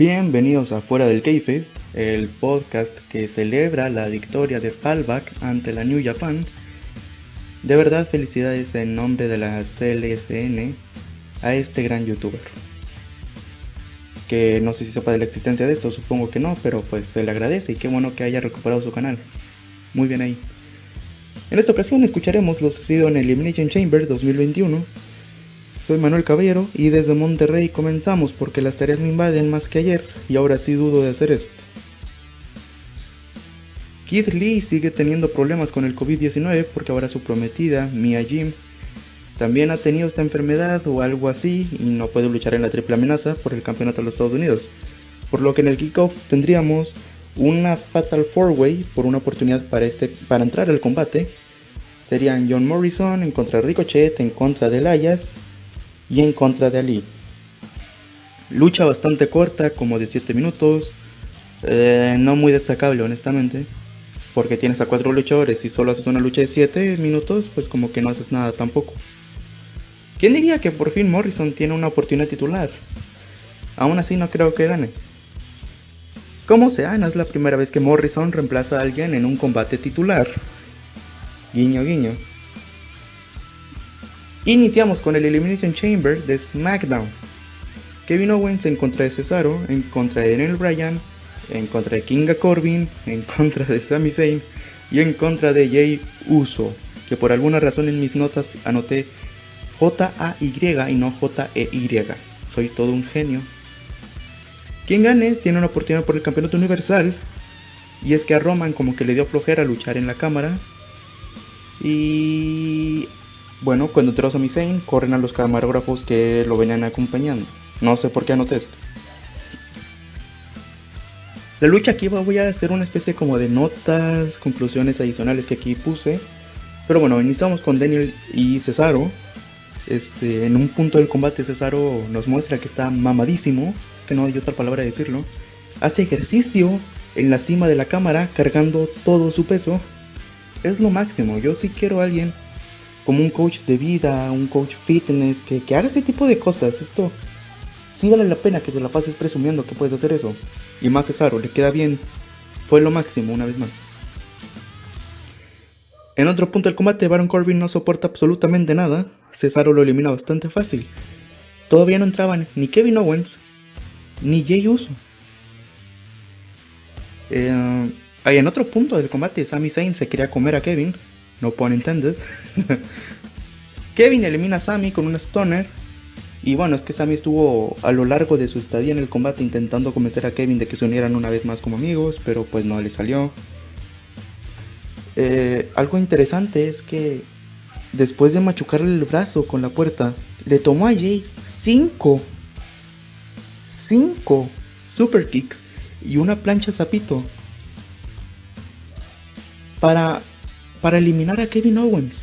Bienvenidos a Fuera del Keife, el podcast que celebra la victoria de Fallback ante la New Japan. De verdad, felicidades en nombre de la CLSN a este gran youtuber. Que no sé si sepa de la existencia de esto, supongo que no, pero pues se le agradece y qué bueno que haya recuperado su canal. Muy bien ahí. En esta ocasión escucharemos lo sucedido en Elimination Chamber 2021 soy Manuel Caballero y desde Monterrey comenzamos porque las tareas me invaden más que ayer y ahora sí dudo de hacer esto. Keith Lee sigue teniendo problemas con el COVID-19 porque ahora su prometida, Mia Jim, también ha tenido esta enfermedad o algo así y no puede luchar en la triple amenaza por el campeonato de los Estados Unidos. Por lo que en el kickoff tendríamos una Fatal 4-Way por una oportunidad para, este, para entrar al combate. Serían John Morrison en contra de Ricochet, en contra de Layas y en contra de Ali. Lucha bastante corta, como de 7 minutos, eh, no muy destacable honestamente, porque tienes a 4 luchadores y solo haces una lucha de 7 minutos, pues como que no haces nada tampoco. ¿Quién diría que por fin Morrison tiene una oportunidad titular? Aún así no creo que gane. Como sea, no es la primera vez que Morrison reemplaza a alguien en un combate titular. Guiño, guiño. Iniciamos con el Elimination Chamber de SmackDown. Kevin Owens en contra de Cesaro, en contra de Daniel Bryan, en contra de Kinga Corbin, en contra de Sami Zayn y en contra de Jay Uso, que por alguna razón en mis notas anoté J-A-Y y no J-E-Y. Soy todo un genio. Quien gane tiene una oportunidad por el campeonato universal. Y es que a Roman como que le dio flojera luchar en la cámara. Y bueno, Sami Zayn, corren a los camarógrafos que lo venían acompañando. No sé por qué anoté esto. La lucha aquí voy a hacer una especie como de notas, conclusiones adicionales que aquí puse. Pero bueno, iniciamos con Daniel y Cesaro. Este, en un punto del combate Cesaro nos muestra que está mamadísimo. Es que no hay otra palabra de decirlo. Hace ejercicio en la cima de la cámara cargando todo su peso. Es lo máximo. Yo sí quiero a alguien como un coach de vida, un coach fitness, que, haga este tipo de cosas. Esto sí vale la pena que te la pases presumiendo que puedes hacer eso. Y más Cesaro, le queda bien. Fue lo máximo una vez más. En otro punto del combate, Baron Corbin no soporta absolutamente nada. Cesaro lo elimina bastante fácil. Todavía no entraban ni Kevin Owens ni Jay Uso. Eh, en otro punto del combate, Sami Zayn se quería comer a Kevin, no pun intended. Kevin elimina a Sammy con un stoner. Y bueno, es que Sammy estuvo a lo largo de su estadía en el combate intentando convencer a Kevin de que se unieran una vez más como amigos, pero pues no le salió. Eh, algo interesante es que después de machucarle el brazo con la puerta, le tomó a Jay 5 5 super kicks y una plancha zapito para para eliminar a Kevin Owens.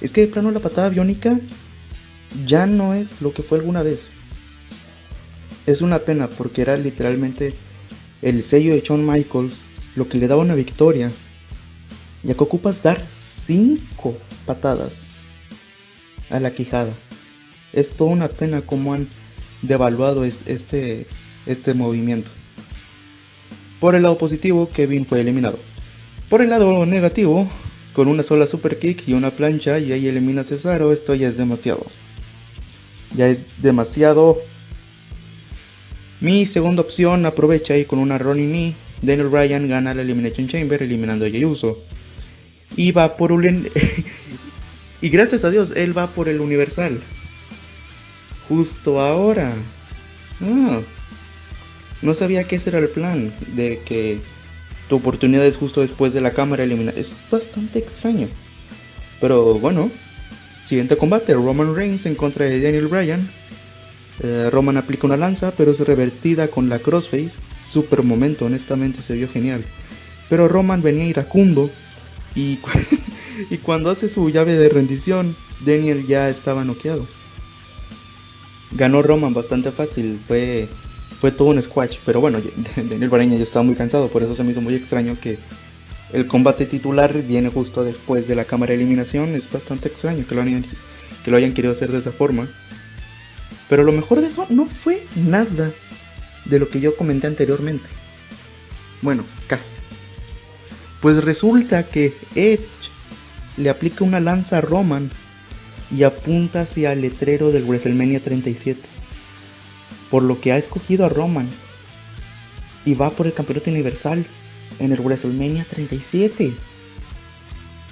Es que de plano la patada biónica ya no es lo que fue alguna vez. Es una pena porque era literalmente el sello de Shawn Michaels lo que le daba una victoria. Ya que ocupas dar 5 patadas a la quijada. Es toda una pena cómo han devaluado este, este movimiento. Por el lado positivo, Kevin fue eliminado. Por el lado negativo, con una sola super kick y una plancha y ahí elimina a Cesaro, esto ya es demasiado. Ya es demasiado. Mi segunda opción aprovecha y con una Ronnie Knee, Daniel Bryan gana la Elimination Chamber eliminando a Jey Uso. Y va por un... y gracias a Dios, él va por el Universal. Justo ahora. Ah. no sabía que ese era el plan, de que tu oportunidad es justo después de la cámara eliminada. Es bastante extraño. Pero bueno, siguiente combate, Roman Reigns en contra de Daniel Bryan. Eh, Roman aplica una lanza, pero es revertida con la crossface. Super momento, honestamente se vio genial. Pero Roman venía iracundo y, y cuando hace su llave de rendición, Daniel ya estaba noqueado. Ganó Roman bastante fácil, fue fue todo un squash. Pero bueno, Daniel Bryan ya estaba muy cansado, por eso se me hizo muy extraño que el combate titular viene justo después de la cámara de eliminación. Es bastante extraño que lo, hayan, que querido hacer de esa forma. Pero lo mejor de eso no fue nada. de lo que yo comenté anteriormente. Bueno, casi. Pues resulta que Edge le aplica una lanza a Roman y apunta hacia el letrero del WrestleMania 37. Por lo que ha escogido a Roman y va por el campeonato universal en el WrestleMania 37.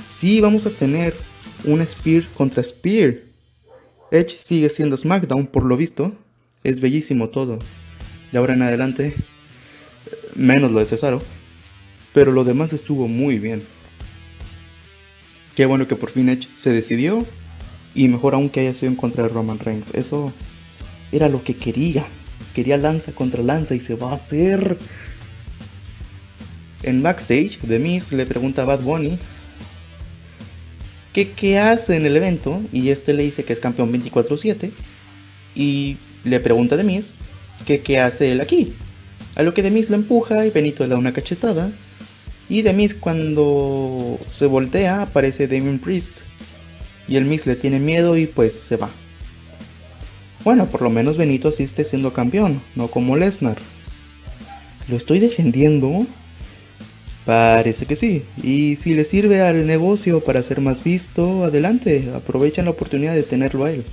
Sí, vamos a tener un Spear contra Spear. Edge sigue siendo SmackDown por lo visto. Es bellísimo todo. De ahora en adelante, menos lo de Cesaro. Pero lo demás estuvo muy bien. Qué bueno que por fin Edge se decidió. Y mejor aún que haya sido en contra de Roman Reigns. Eso era lo que quería. Quería lanza contra lanza y se va a hacer. En backstage, The Miz le pregunta a Bad Bunny que qué hace en el evento y este le dice que es campeón 24/7 y le pregunta a The Miz que qué hace él aquí. A lo que The Miz lo empuja y Benito le da una cachetada y The Miz cuando se voltea aparece Damien Priest y el Miz le tiene miedo y pues se va. Bueno, por lo menos Benito asiste siendo campeón, no como Lesnar. ¿Lo estoy defendiendo? Parece que sí. Y si le sirve al negocio para ser más visto, adelante, aprovechan la oportunidad de tenerlo a él.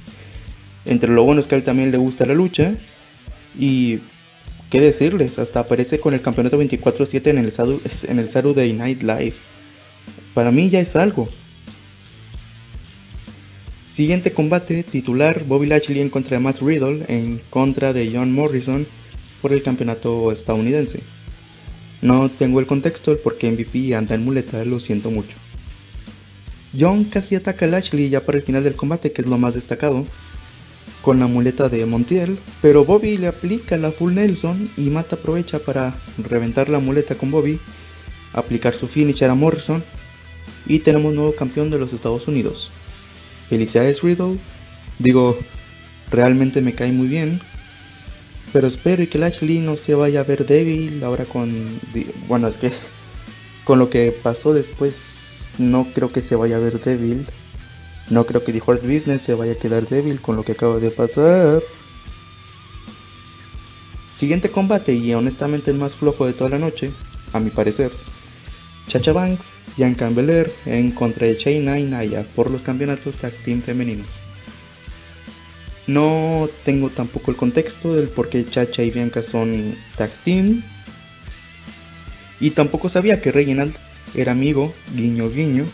Entre lo bueno es que a él también le gusta la lucha. Y qué decirles, hasta aparece con el campeonato 24-7 en el, en el Saturday Night Live. Para mí ya es algo. Siguiente combate titular, Bobby Lashley en contra de Matt Riddle en contra de John Morrison por el campeonato estadounidense. No tengo el contexto del por qué MVP anda en muleta, lo siento mucho. John casi ataca a Lashley ya para el final del combate, que es lo más destacado, con la muleta de Montiel, pero Bobby le aplica la full Nelson y Matt aprovecha para reventar la muleta con Bobby, aplicar su finisher a Morrison y tenemos nuevo campeón de los Estados Unidos. Felicidades Riddle, digo, realmente me cae muy bien, pero espero y que Lashley no se vaya a ver débil ahora con... Bueno, es que con lo que pasó después no creo que se vaya a ver débil. No creo que The Hard Business se vaya a quedar débil con lo que acaba de pasar. Siguiente combate y honestamente el más flojo de toda la noche, a mi parecer. Chacha Banks, Bianca Belair en contra de Shayna y Naya por los campeonatos tag team femeninos. No tengo tampoco el contexto del por qué Chacha y Bianca son tag team. Y tampoco sabía que Reginald era amigo, guiño guiño,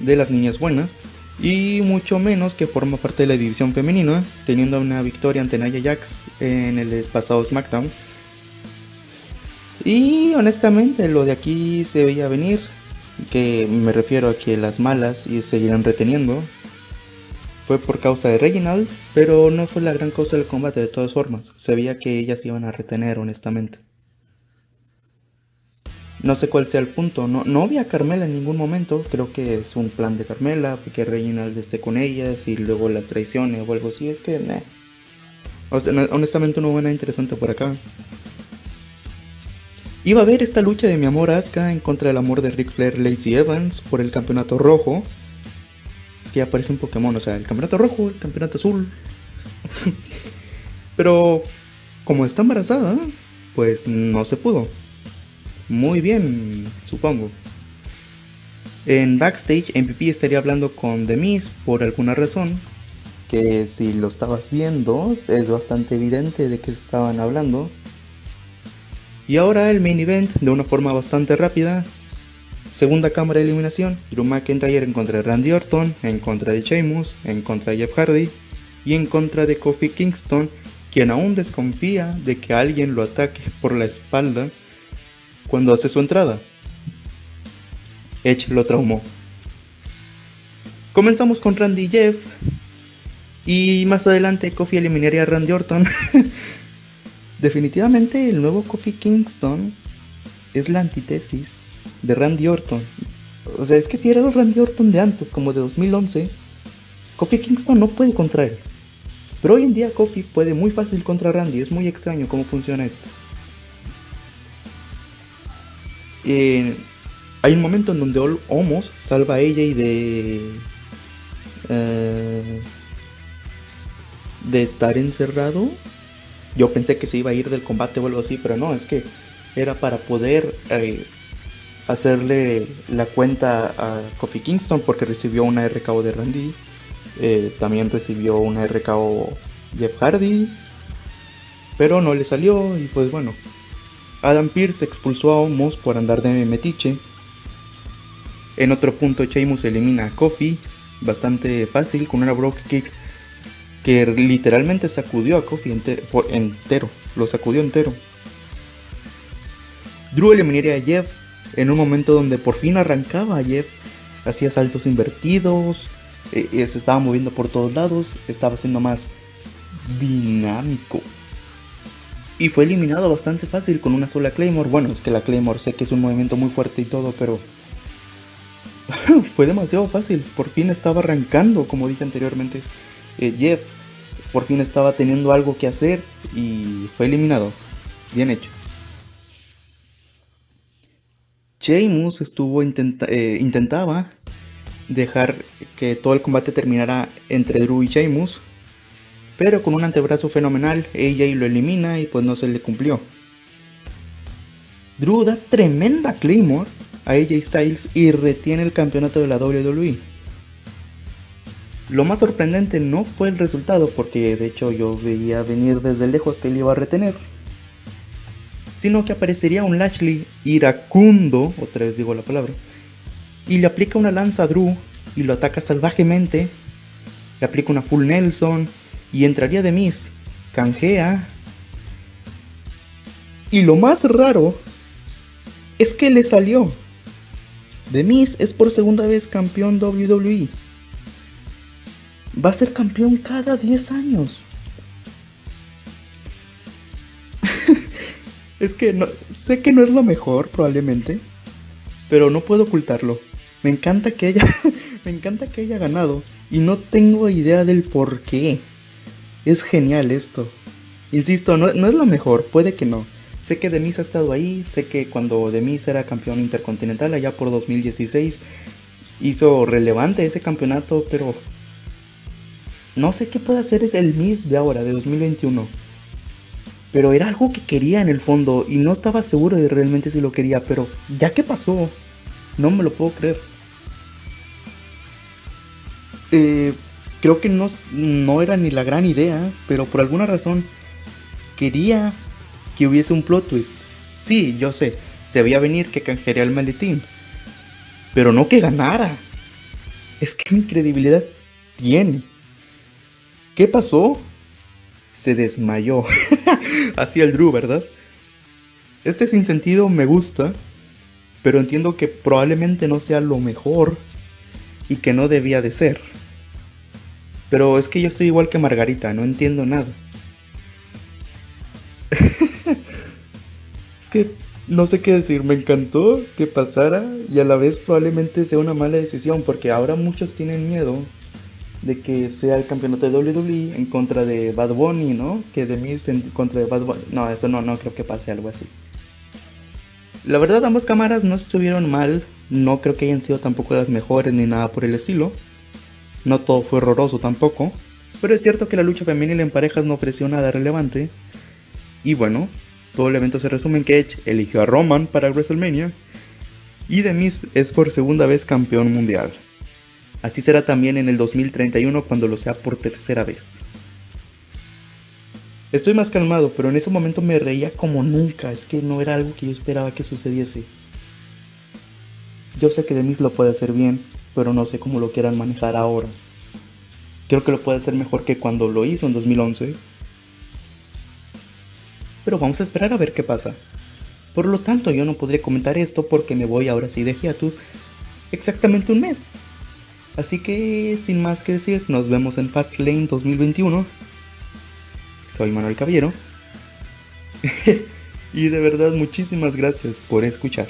de las niñas buenas. Y mucho menos que forma parte de la división femenina, teniendo una victoria ante Naya Jax en el pasado SmackDown. Y honestamente lo de aquí se veía venir, que me refiero a que las malas y seguirán reteniendo, fue por causa de Reginald, pero no fue la gran causa del combate de todas formas. Se veía que ellas iban a retener, honestamente. No sé cuál sea el punto. No, no vi Carmela en ningún momento. Creo que es un plan de Carmela, que Reginald esté con ellas y luego las traicione o algo así. Es que, honestamente no hubo nada interesante por acá. Iba a haber esta lucha de mi amor Asuka en contra del amor de Ric Flair Lacey Evans por el campeonato rojo es que ya aparece un Pokémon, o sea, el campeonato rojo, el campeonato azul. Pero como está embarazada, pues no se pudo. Muy bien, supongo. En backstage, MVP estaría hablando con The Miz por alguna razón. Que si lo estabas viendo, es bastante evidente de que estaban hablando. Y ahora el main event, de una forma bastante rápida, Segunda cámara de eliminación, Drew McIntyre en contra de Randy Orton, en contra de Sheamus, en contra de Jeff Hardy y en contra de Kofi Kingston, quien aún desconfía de que alguien lo ataque por la espalda cuando hace su entrada. Edge lo traumó. Comenzamos con Randy y Jeff y más adelante Kofi eliminaría a Randy Orton. Definitivamente el nuevo Kofi Kingston es la antítesis de Randy Orton. O sea, es que si era el Randy Orton de antes, como de 2011, Kofi Kingston no puede contra él. Pero hoy en día Kofi puede muy fácil contra Randy, es muy extraño cómo funciona esto. hay un momento en donde Homos salva a ella y de... Eh, de estar encerrado. Yo pensé que se iba a ir del combate o algo así, pero no, es que era para poder eh, hacerle la cuenta a Kofi Kingston porque recibió una RKO de Randy. Eh, también recibió una RKO Jeff Hardy. Pero no le salió y pues bueno. Adam Pearce expulsó a Omos por andar de metiche. En otro punto Sheamus elimina a Kofi. Bastante fácil con una Broke Kick que literalmente sacudió a Kofi entero. Lo sacudió entero. Drew eliminaría a Jeff en un momento donde por fin arrancaba a Jeff. Hacía saltos invertidos. Eh, eh, se estaba moviendo por todos lados. Estaba siendo más dinámico. Y fue eliminado bastante fácil con una sola Claymore. Bueno, es que la Claymore sé que es un movimiento muy fuerte y todo, pero fue demasiado fácil. Por fin estaba arrancando, como dije anteriormente. Eh, Jeff por fin estaba teniendo algo que hacer y fue eliminado. Bien hecho. Sheamus estuvo eh, intentaba dejar que todo el combate terminara entre Drew y Sheamus, pero con un antebrazo fenomenal, AJ lo elimina y pues no se le cumplió. Drew da tremenda Claymore a AJ Styles y retiene el campeonato de la WWE. Lo más sorprendente no fue el resultado, porque de hecho yo veía venir desde lejos que él iba a retener, sino que aparecería un Lashley iracundo, otra vez digo la palabra, y le aplica una lanza a Drew y lo ataca salvajemente, le aplica una full Nelson y entraría de Miss, canjea. Y lo más raro es que le salió. The Miss es por segunda vez campeón WWE. Va a ser campeón cada 10 años. es que no, sé que no es lo mejor probablemente, pero no puedo ocultarlo. Me encanta que haya me encanta que haya ganado y no tengo idea del por qué. Es genial esto. Insisto, no, no es lo mejor, puede que no. Sé que Demis ha estado ahí, sé que cuando Demis era campeón intercontinental allá por 2016 hizo relevante ese campeonato, pero no sé qué puede hacer es el Miss de ahora, de 2021. Pero era algo que quería en el fondo y no estaba seguro de realmente si lo quería, pero ya que pasó, no me lo puedo creer. Eh, creo que no, no era ni la gran idea, pero por alguna razón quería que hubiese un plot twist. Sí, yo sé, se veía venir que canjearía el maletín, pero no que ganara. Es que mi credibilidad tiene. ¿Qué pasó? Se desmayó. Así el Drew, ¿verdad? Este sinsentido me gusta, pero entiendo que probablemente no sea lo mejor y que no debía de ser. Pero es que yo estoy igual que Margarita, no entiendo nada. es que no sé qué decir, me encantó que pasara y a la vez probablemente sea una mala decisión porque ahora muchos tienen miedo de que sea el campeonato de WWE en contra de Bad Bunny, ¿no? Que de mí en contra de Bad Bunny. No, eso no, no creo que pase algo así. La verdad, ambas cámaras no estuvieron mal. No creo que hayan sido tampoco las mejores ni nada por el estilo. No todo fue horroroso tampoco. Pero es cierto que la lucha femenil en parejas no ofreció nada relevante. Y bueno, todo el evento se resume en que Edge eligió a Roman para WrestleMania. Y Demis es por segunda vez campeón mundial. Así será también en el 2031 cuando lo sea por tercera vez. Estoy más calmado, pero en ese momento me reía como nunca, es que no era algo que yo esperaba que sucediese. Yo sé que Demis lo puede hacer bien, pero no sé cómo lo quieran manejar ahora. Creo que lo puede hacer mejor que cuando lo hizo en 2011. Pero vamos a esperar a ver qué pasa. Por lo tanto, yo no podré comentar esto porque me voy ahora sí de hiatus exactamente un mes. Así que sin más que decir, nos vemos en Fastlane 2021. Soy Manuel Caballero. y de verdad muchísimas gracias por escuchar.